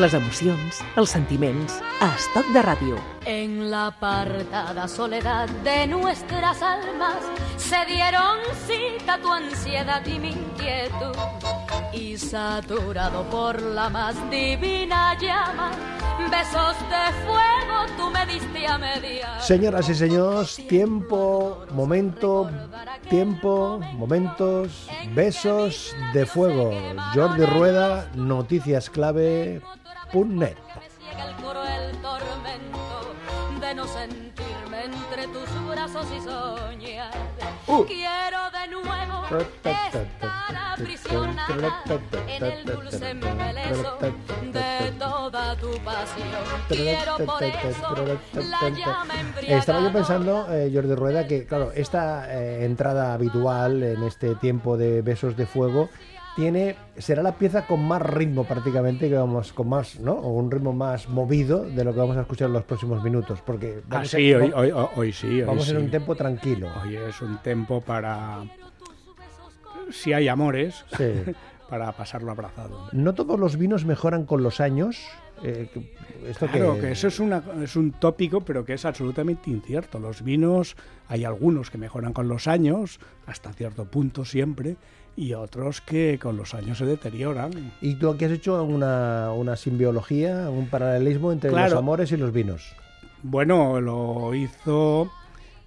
les emocions, els sentiments, a Estoc de Ràdio. En la apartada soledad de nuestras almas se dieron cita tu ansiedad y mi inquietud. Y saturado por la más divina llama, besos de fuego tú me diste a media. Señoras y señores, tiempo, momento, tiempo, momentos, besos de fuego. Jordi Rueda, noticiasclave.net. el tormento de no sentirme entre tus brazos y soñar. Uh. Quiero de nuevo estar aprisionada en el dulce embeleso de toda tu pasión. Quiero por eso la llama embriagada. Estaba yo pensando, eh, Jordi Rueda, que claro, esta eh, entrada habitual en este tiempo de besos de fuego tiene será la pieza con más ritmo prácticamente que vamos con más, ¿no? O un ritmo más movido de lo que vamos a escuchar en los próximos minutos, porque Ah, sí, hoy, hoy, hoy- sí. hoy vamos en un tiempo tranquilo. Hoy es un tempo para. Si hay amores, Sí. para pasarlo abrazado. No todos los vinos mejoran con los años. eh, esto Claro, que, que eso es, una, es un tópico, pero que es absolutamente incierto. Los vinos, hay algunos que mejoran con los años, hasta cierto punto siempre, y otros que con los años se deterioran. Y tú aquí has hecho una, una simbiología, un paralelismo entre Claro. los amores y los vinos. Bueno, lo hizo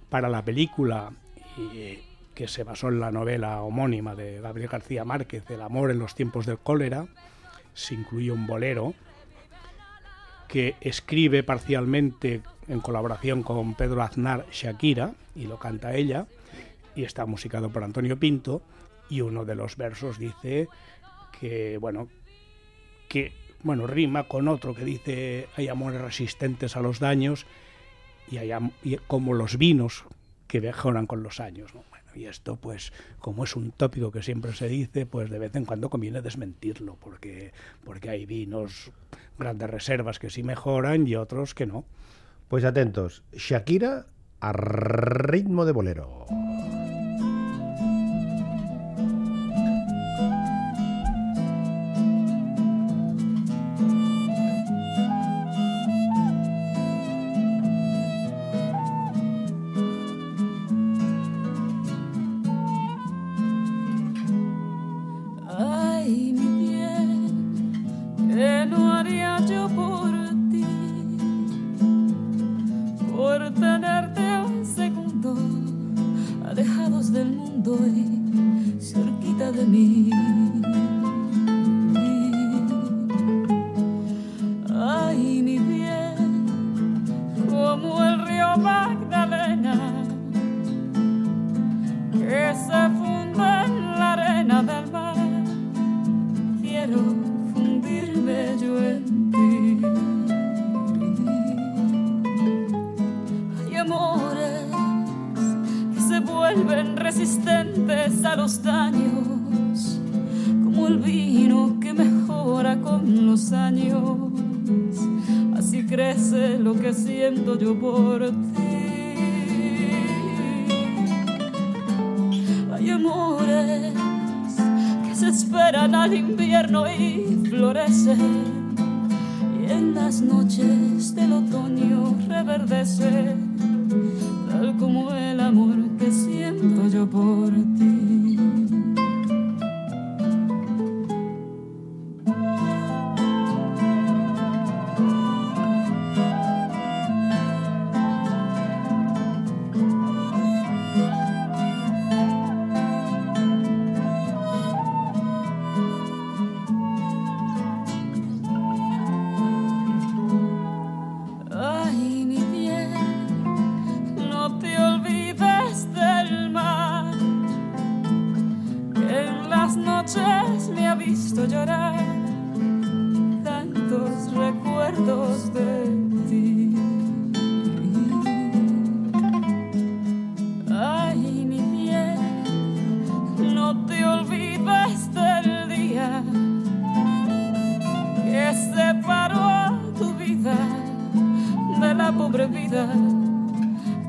para la película y, que se basó en la novela homónima de Gabriel García Márquez, El amor en los tiempos del cólera. Se incluye un bolero que escribe parcialmente en colaboración con Pedro Aznar Shakira y lo canta ella y está musicado por Antonio Pinto y uno de los versos dice que bueno que bueno rima con otro que dice hay amores resistentes a los daños y hay como los vinos que mejoran con los años ¿no? Bueno, y esto pues como es un tópico que siempre se dice pues de vez en cuando conviene desmentirlo porque porque hay vinos grandes reservas que sí mejoran y otros que no Pues atentos, Shakira a ritmo de bolero. Se funde en la arena del mar. Quiero fundirme yo en ti. Hay amores que se vuelven resistentes a los daños, como el vino que mejora con los años. Así crece lo que siento yo por ti. Al invierno y florecen.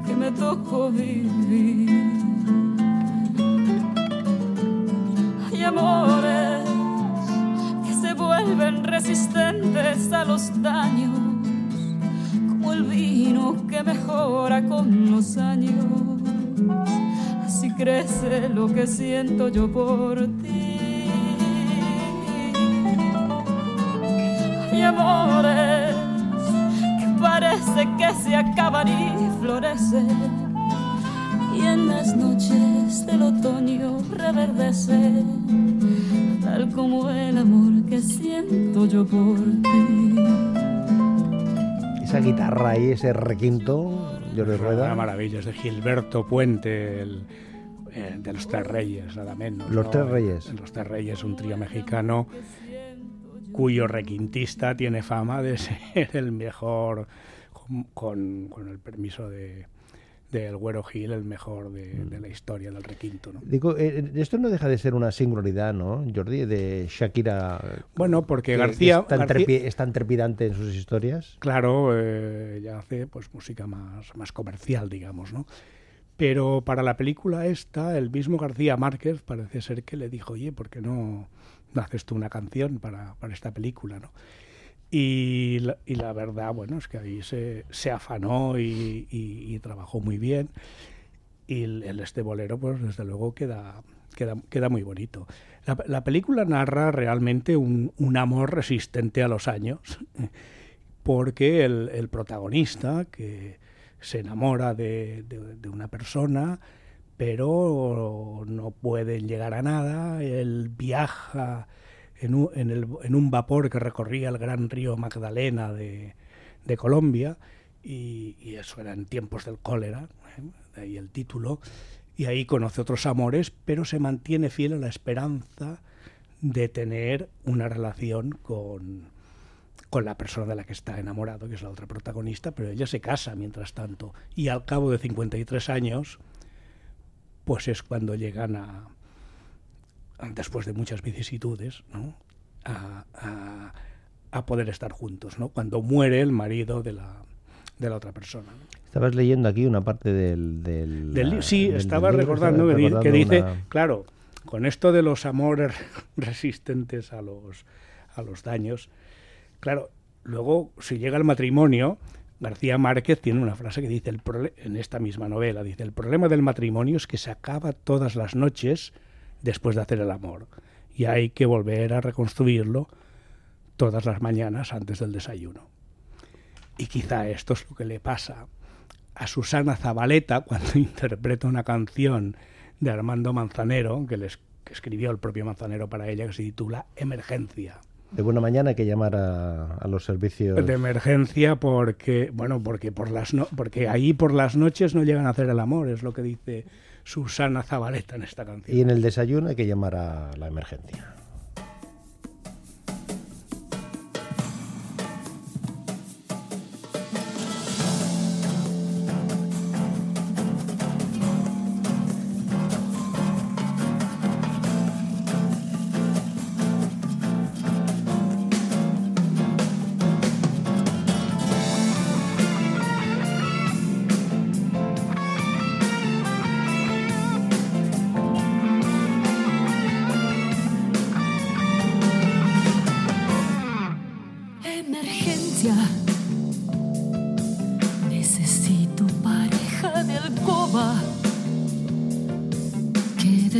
Que me tocó vivir. Hay amores que se vuelven resistentes a los daños, como el vino que mejora con los años. Así crece lo que siento yo por ti. Hay amores parece que se acaban y florecen y en las noches del otoño reverdece, tal como el amor que siento yo por ti. Esa guitarra ahí, ese requinto, yo le rueda. Una maravilla, es de Gilberto Puente, el, eh, de los Tres Reyes, nada menos. Los Tres Reyes. Los Tres Reyes, un trío mexicano cuyo requintista tiene fama de ser el mejor, con, con el permiso de, del Güero Gil el mejor de, la historia del requinto. ¿no? Digo, eh, esto no deja de ser una singularidad, ¿no, Jordi, de Shakira? Bueno, porque García... Es tan, trepidante en sus historias. Claro, eh, ella hace pues música más, más comercial, digamos, ¿no? Pero para la película esta, el mismo García Márquez parece ser que le dijo, oye, ¿por qué no haces tú una canción para, para esta película, no? Y la, verdad, bueno, es que ahí se, se afanó y, trabajó muy bien. Y el, este bolero, pues desde luego queda, queda, queda muy bonito. La, película narra realmente un, un, amor resistente a los años, porque el, el protagonista, que se enamora de, de, una persona, pero no puede llegar a nada, él viaja en un, vapor que recorría el gran río Magdalena de, Colombia, y, eso era en tiempos del cólera, ¿eh? de ahí el título, y ahí conoce otros amores, pero se mantiene fiel a la esperanza de tener una relación con, con la persona de la que está enamorado, que es la otra protagonista, pero ella se casa mientras tanto, y al cabo de 53 años, pues es cuando llegan a, después de muchas vicisitudes, ¿no? a, poder estar juntos, ¿no? cuando muere el marido de la, de la otra persona. Estabas leyendo aquí una parte del... del, sí, estaba recordando, que, dice, claro, con esto de los amores resistentes a los, a los daños, claro, luego si llega el matrimonio, García Márquez tiene una frase que dice, en esta misma novela, dice, el problema del matrimonio es que se acaba todas las noches después de hacer el amor. Y hay que volver a reconstruirlo todas las mañanas antes del desayuno. Y quizá esto es lo que le pasa a Susana Zabaleta cuando interpreta una canción de Armando Manzanero, que, les, escribió el propio Manzanero para ella, que se titula Emergencia. De buena mañana hay que llamar a, los servicios de emergencia porque bueno porque por las porque ahí por las noches no llegan a hacer el amor es lo que dice Susana Zabaleta en esta canción. Y en el desayuno hay que llamar a la emergencia.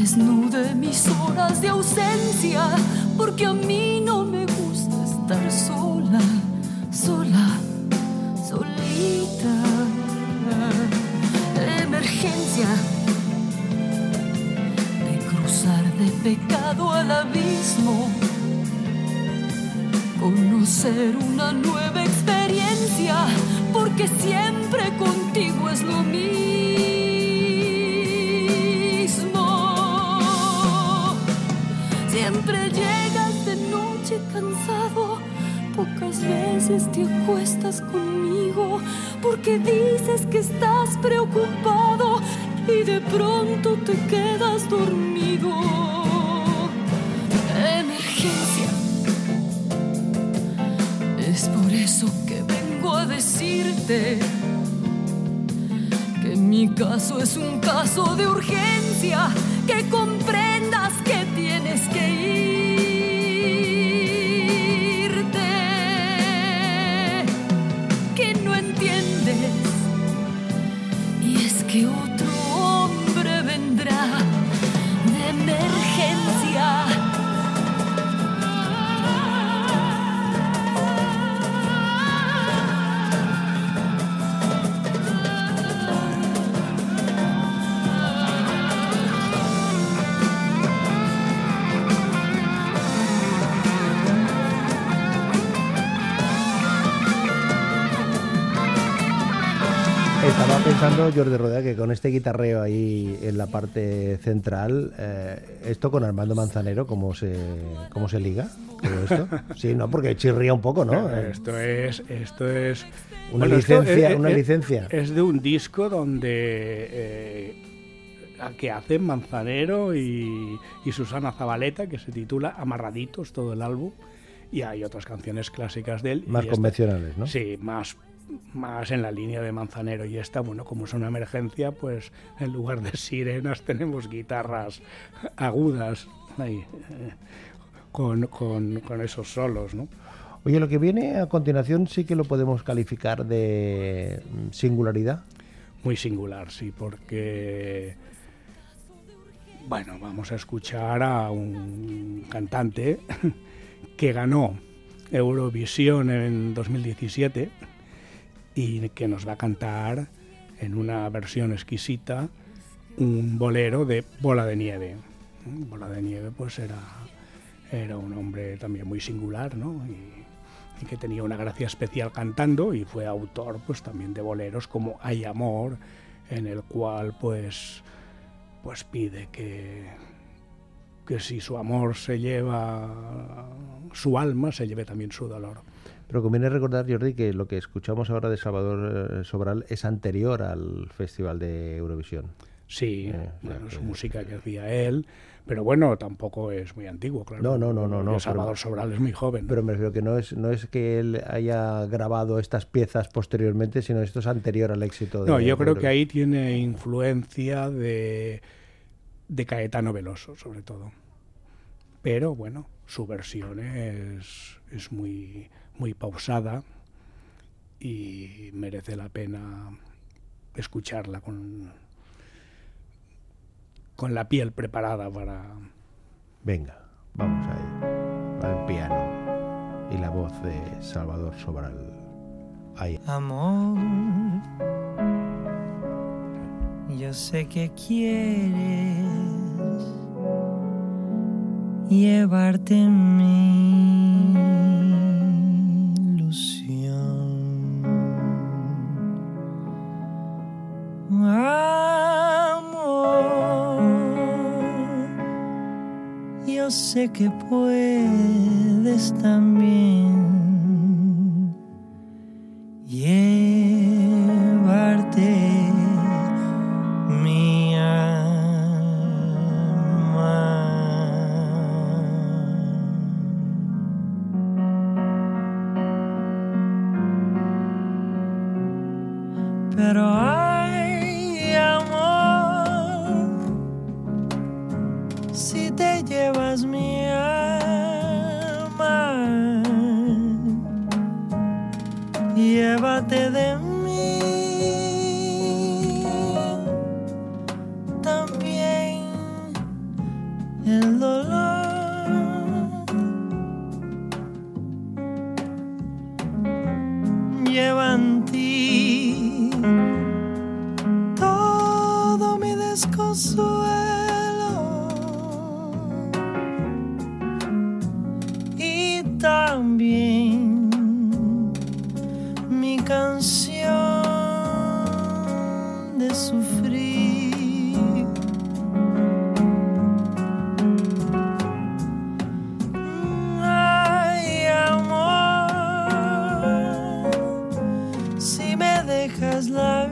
desnude mis horas de ausencia, porque a mí no me gusta estar sola, sola, solita. Emergencia de cruzar de pecado al abismo, conocer una nueva experiencia, porque siempre contigo es lo mío. noche cansado. Pocas veces te acuestas conmigo porque dices que estás preocupado y de pronto te quedas dormido. Emergencia. Es por eso que vengo a decirte que mi caso es un caso de pensando, Jordi Rodea, que con este guitarreo ahí en la parte central, eh, esto con Armando Manzanero, ¿cómo se, cómo se liga? todo esto? Sí, no, porque chirría un poco, ¿no? Esto es, esto es Una bueno, licencia, es- una es- licencia. Es de un disco donde eh, que hacen Manzanero y, y Susana Zabaleta, que se titula Amarraditos, todo el álbum. Y hay otras canciones clásicas de él. Más esta- convencionales, ¿no? Sí, más, más en la línea de Manzanero. Y esta, bueno, como es una emergencia, pues en lugar de sirenas tenemos guitarras agudas ahí, eh, con, con- con esos solos, ¿no? Oye, lo que viene a continuación sí que lo podemos calificar de mm, singularidad. Muy singular, sí, porque... Bueno, vamos a escuchar a un cantante que ganó Eurovisión en 2017 y que nos va a cantar en una versión exquisita un bolero de Bola de Nieve. Bola de Nieve pues era, era un hombre también muy singular, ¿no? Y, que tenía una gracia especial cantando y fue autor pues también de boleros como Hay Amor, en el cual pues, pues pide que, que si su amor se lleva su alma, se lleve también su dolor. Pero conviene recordar, Jordi, que lo que escuchamos ahora de Salvador eh, Sobral es anterior al Festival de Eurovisión. Sí, Eh, bueno, que- música que hacía él, pero bueno, tampoco es muy antiguo, claro. No, no, no, no, no, Salvador pero- Sobral es muy joven. Pero me refiero que no es, no es que él haya grabado estas piezas posteriormente, sino esto es anterior al éxito de no, yo creo que ahí tiene influencia de, de Caetano Veloso, sobre todo. Pero bueno, su versión es, es muy, muy pausada y merece la pena escucharla con, con la piel preparada para, Venga, vamos ahí. Para el piano y la voz de Salvador Sobral. Ahí. Amor, yo sé que quieres llevarte en mi que puedes también llévate de mí si me dejas la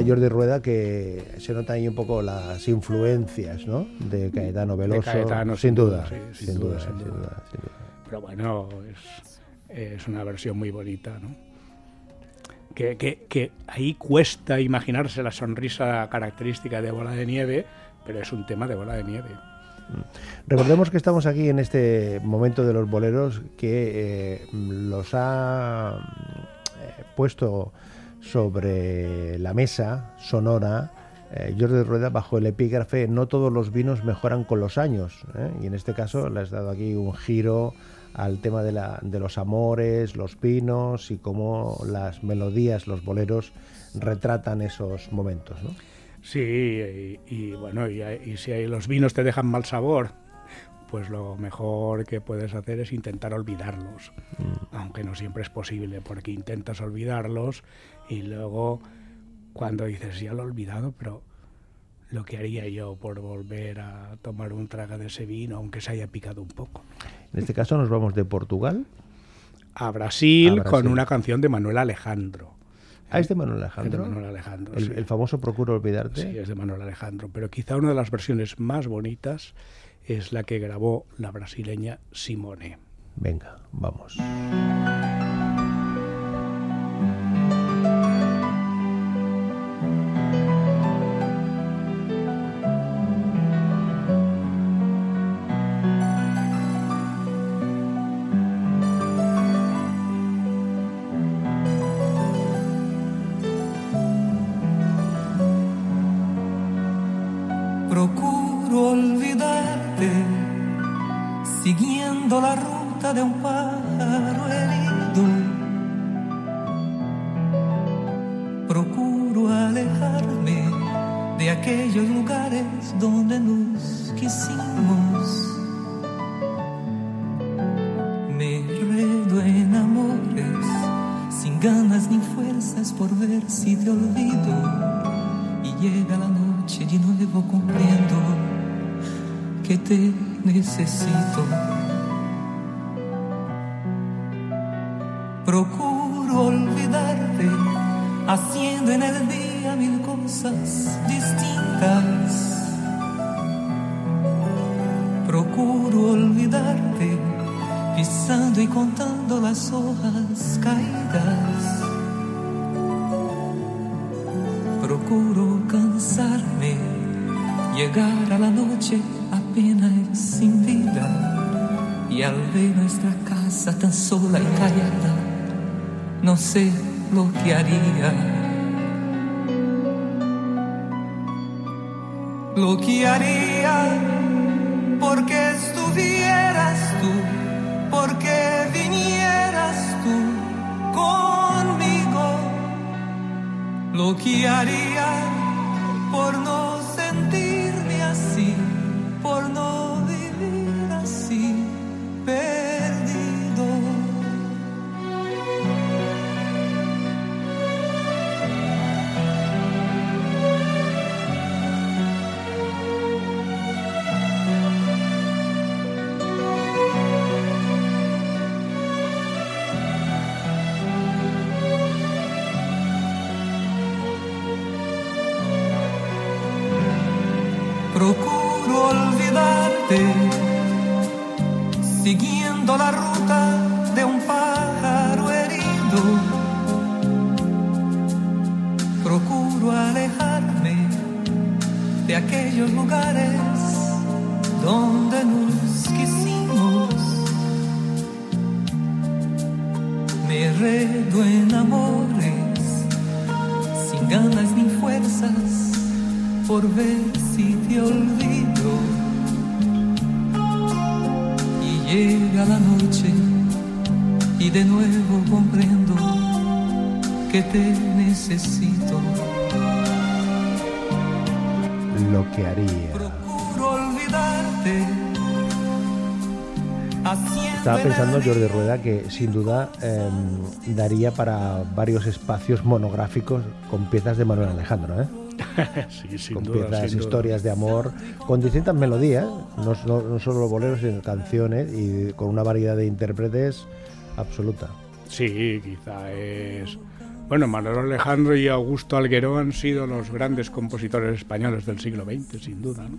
Decía Jordi Rueda que se notan ahí un poco las influencias ¿no? de Caetano Veloso. Caetano, sin sin duda, sí, sin, sin duda, duda, sin sin duda, duda. sin duda. Pero bueno, es, es una versión muy bonita, ¿no? Que, que- que ahí cuesta imaginarse la sonrisa característica de Bola de Nieve, pero es un tema de Bola de Nieve. Recordemos que estamos aquí en este momento de los boleros que eh, los ha eh, puesto sobre la mesa sonora eh, Jordi Rueda bajo el epígrafe No todos los vinos mejoran con los años. ¿eh? Y en este caso le has dado aquí un giro al tema de, la, de los amores, los vinos y cómo las melodías, los boleros retratan esos momentos. ¿no? Sí, y, y bueno, y, y si los vinos te dejan mal sabor, pues lo mejor que puedes hacer es intentar olvidarlos, aunque no siempre es posible, porque intentas olvidarlos y luego cuando dices, ya lo he olvidado, pero lo que haría yo por volver a tomar un trago de ese vino, aunque se haya picado un poco. En este caso nos vamos de Portugal. A Brasil, A Brasil. con una canción de Manuel Alejandro. Ah, es de Manuel Alejandro. Manuel Alejandro. El, sí. el famoso Procuro olvidarte. Sí, es de Manuel Alejandro, pero quizá una de las versiones más bonitas es la que grabó la brasileña Simone. Venga, vamos. Olvidarte, siguiendo la ruta de un pájaro herido. Procuro alejarme de aquellos lugares donde nos quisimos. Que te necesito. Procuro olvidarte, haciendo en el día mil cosas distintas. Procuro olvidarte, pisando y contando las hojas caídas. Procuro cansarme, llegar a la noche apenas sin vida. Y al ver nuestra casa tan sola y callada, no sé lo que haría. Lo que haría porque estuvieras tú, porque vinieras tú conmigo lo que haría por no fuerzas por ver si te olvido. Y llega la noche y de nuevo comprendo que te necesito. Lo que haría. Procuro olvidarte, Estaba pensando, Jordi Rueda, que sin duda em, daría para varios espacios monográficos con piezas de Manuel Alejandro, ¿eh? sí, sin con duda, piezas, sin duda. historias de amor, con distintas melodías, no, no- no solo boleros, sino canciones y con una variedad de intérpretes absoluta. Sí, quizá es... Bueno, Manuel Alejandro y Augusto Alguero han sido los grandes compositores españoles del siglo XX, sin duda. ¿no?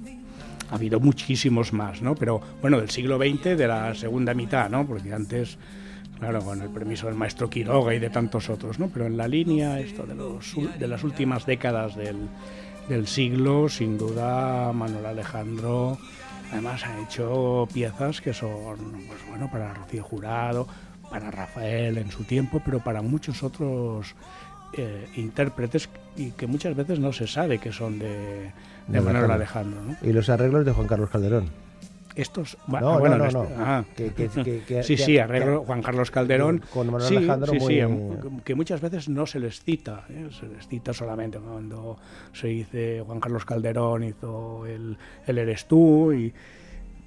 Ha habido muchísimos más, ¿no? Pero bueno, del siglo XX, de la segunda mitad, ¿no? Porque antes, claro, con el permiso del maestro Quiroga y de tantos otros, ¿no? Pero en la línea esto de, los, de las últimas décadas del, del siglo, sin duda, Manuel Alejandro además ha hecho piezas que son, pues bueno, para Rocío Jurado, para Rafael en su tiempo, pero para muchos otros eh, intérpretes y que muchas veces no se sabe que son de, de De Manuel Alejandro. Alejandro, ¿no? Y los arreglos de Juan Carlos Calderón. Estos, No, no, bueno, no, no. ah. Que- que- que- que- sí, sí, arreglo Juan Carlos Calderón. Con Manuel sí, Alejandro sí, que muchas veces no se les cita, ¿eh? se les cita solamente cuando se dice Juan Carlos Calderón hizo el, el Eres tú, y,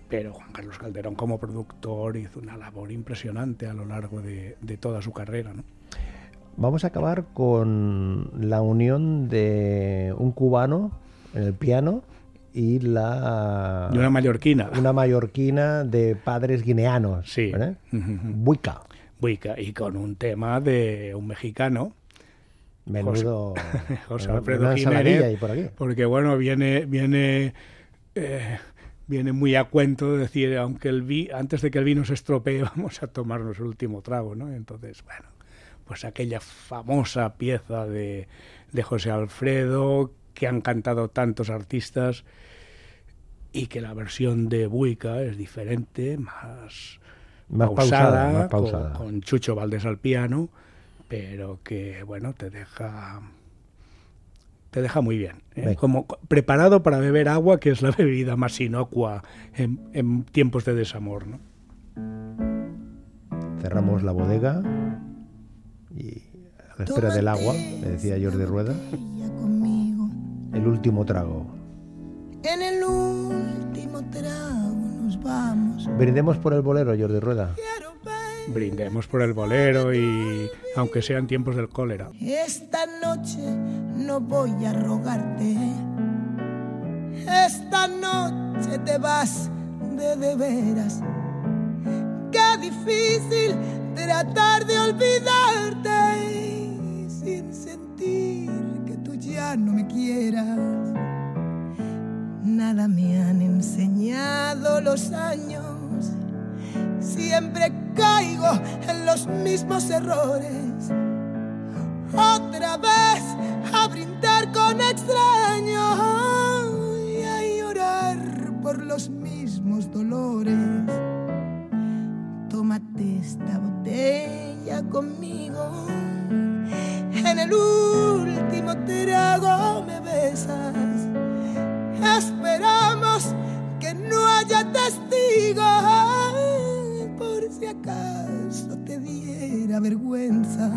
pero Juan Carlos Calderón como productor hizo una labor impresionante a lo largo de, de toda su carrera. ¿no? Vamos a acabar con la unión de un cubano en el piano y la Y una mallorquina. una mallorquina de padres guineanos. Sí. Ujú. Buica. Buica, y con un tema de un mexicano, Menudo. José Alfredo Jiménez, por aquí. porque bueno, viene, viene, eh, viene muy a cuento decir, aunque el vi, antes de que el vino se estropee, vamos a tomarnos el último trago, ¿no? Entonces, bueno, pues aquella famosa pieza de, de José Alfredo que han cantado tantos artistas y que la versión de Buica es diferente, más, Más pausada, más con- pausada. Con, Chucho Valdés al piano, pero que bueno, te deja te deja muy bien, ¿eh? Como co- preparado para beber agua, que es la bebida más inocua en, en tiempos de desamor, ¿no? Cerramos la bodega y a la espera del agua, me decía Jordi Rueda, el último trago. En el último trago nos vamos. Brindemos por el bolero, Jordi Rueda. Brindemos por el bolero y aunque sean tiempos del cólera. esta noche no voy a rogarte. Esta noche te vas de de veras. Qué difícil tratar de olvidarte sin sentir que tú ya no me quieras. Nada me han enseñado los años. Siempre caigo en los mismos errores. Otra vez a brindar con extraños y a llorar por los mismos dolores. Tómate esta botella conmigo. En el último trago me besas. Esperamos que no haya testigos por si acaso te diera vergüenza.